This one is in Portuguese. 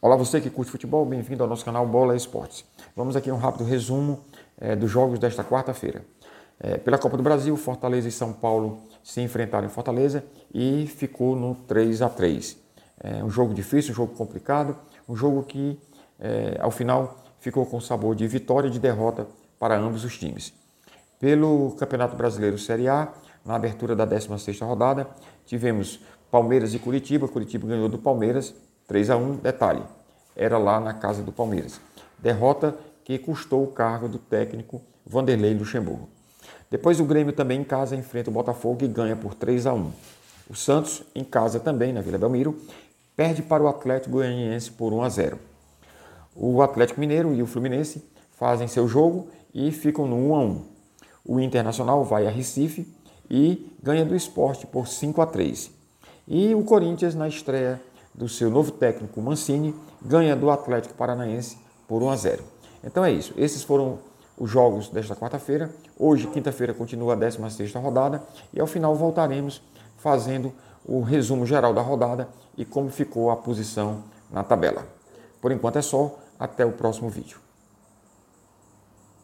Olá, você que curte futebol, bem-vindo ao nosso canal Bola Esportes. Vamos aqui a um rápido resumo é, dos jogos desta quarta-feira. É, pela Copa do Brasil, Fortaleza e São Paulo se enfrentaram em Fortaleza e ficou no 3 a 3 É um jogo difícil, um jogo complicado, um jogo que, é, ao final, ficou com sabor de vitória e de derrota para ambos os times. Pelo Campeonato Brasileiro Série A, na abertura da 16ª rodada, tivemos Palmeiras e Curitiba. Curitiba ganhou do Palmeiras 3 a 1, detalhe, era lá na casa do Palmeiras. Derrota que custou o cargo do técnico Vanderlei Luxemburgo. Depois o Grêmio também em casa enfrenta o Botafogo e ganha por 3 a 1. O Santos em casa também na Vila Belmiro perde para o Atlético Goianiense por 1 a 0. O Atlético Mineiro e o Fluminense fazem seu jogo e ficam no 1 a 1. O Internacional vai a Recife e ganha do Esporte por 5 a 3. E o Corinthians na estreia do seu novo técnico Mancini, ganha do Atlético Paranaense por 1 a 0. Então é isso. Esses foram os jogos desta quarta-feira. Hoje, quinta-feira, continua a 16ª rodada e ao final voltaremos fazendo o resumo geral da rodada e como ficou a posição na tabela. Por enquanto é só, até o próximo vídeo.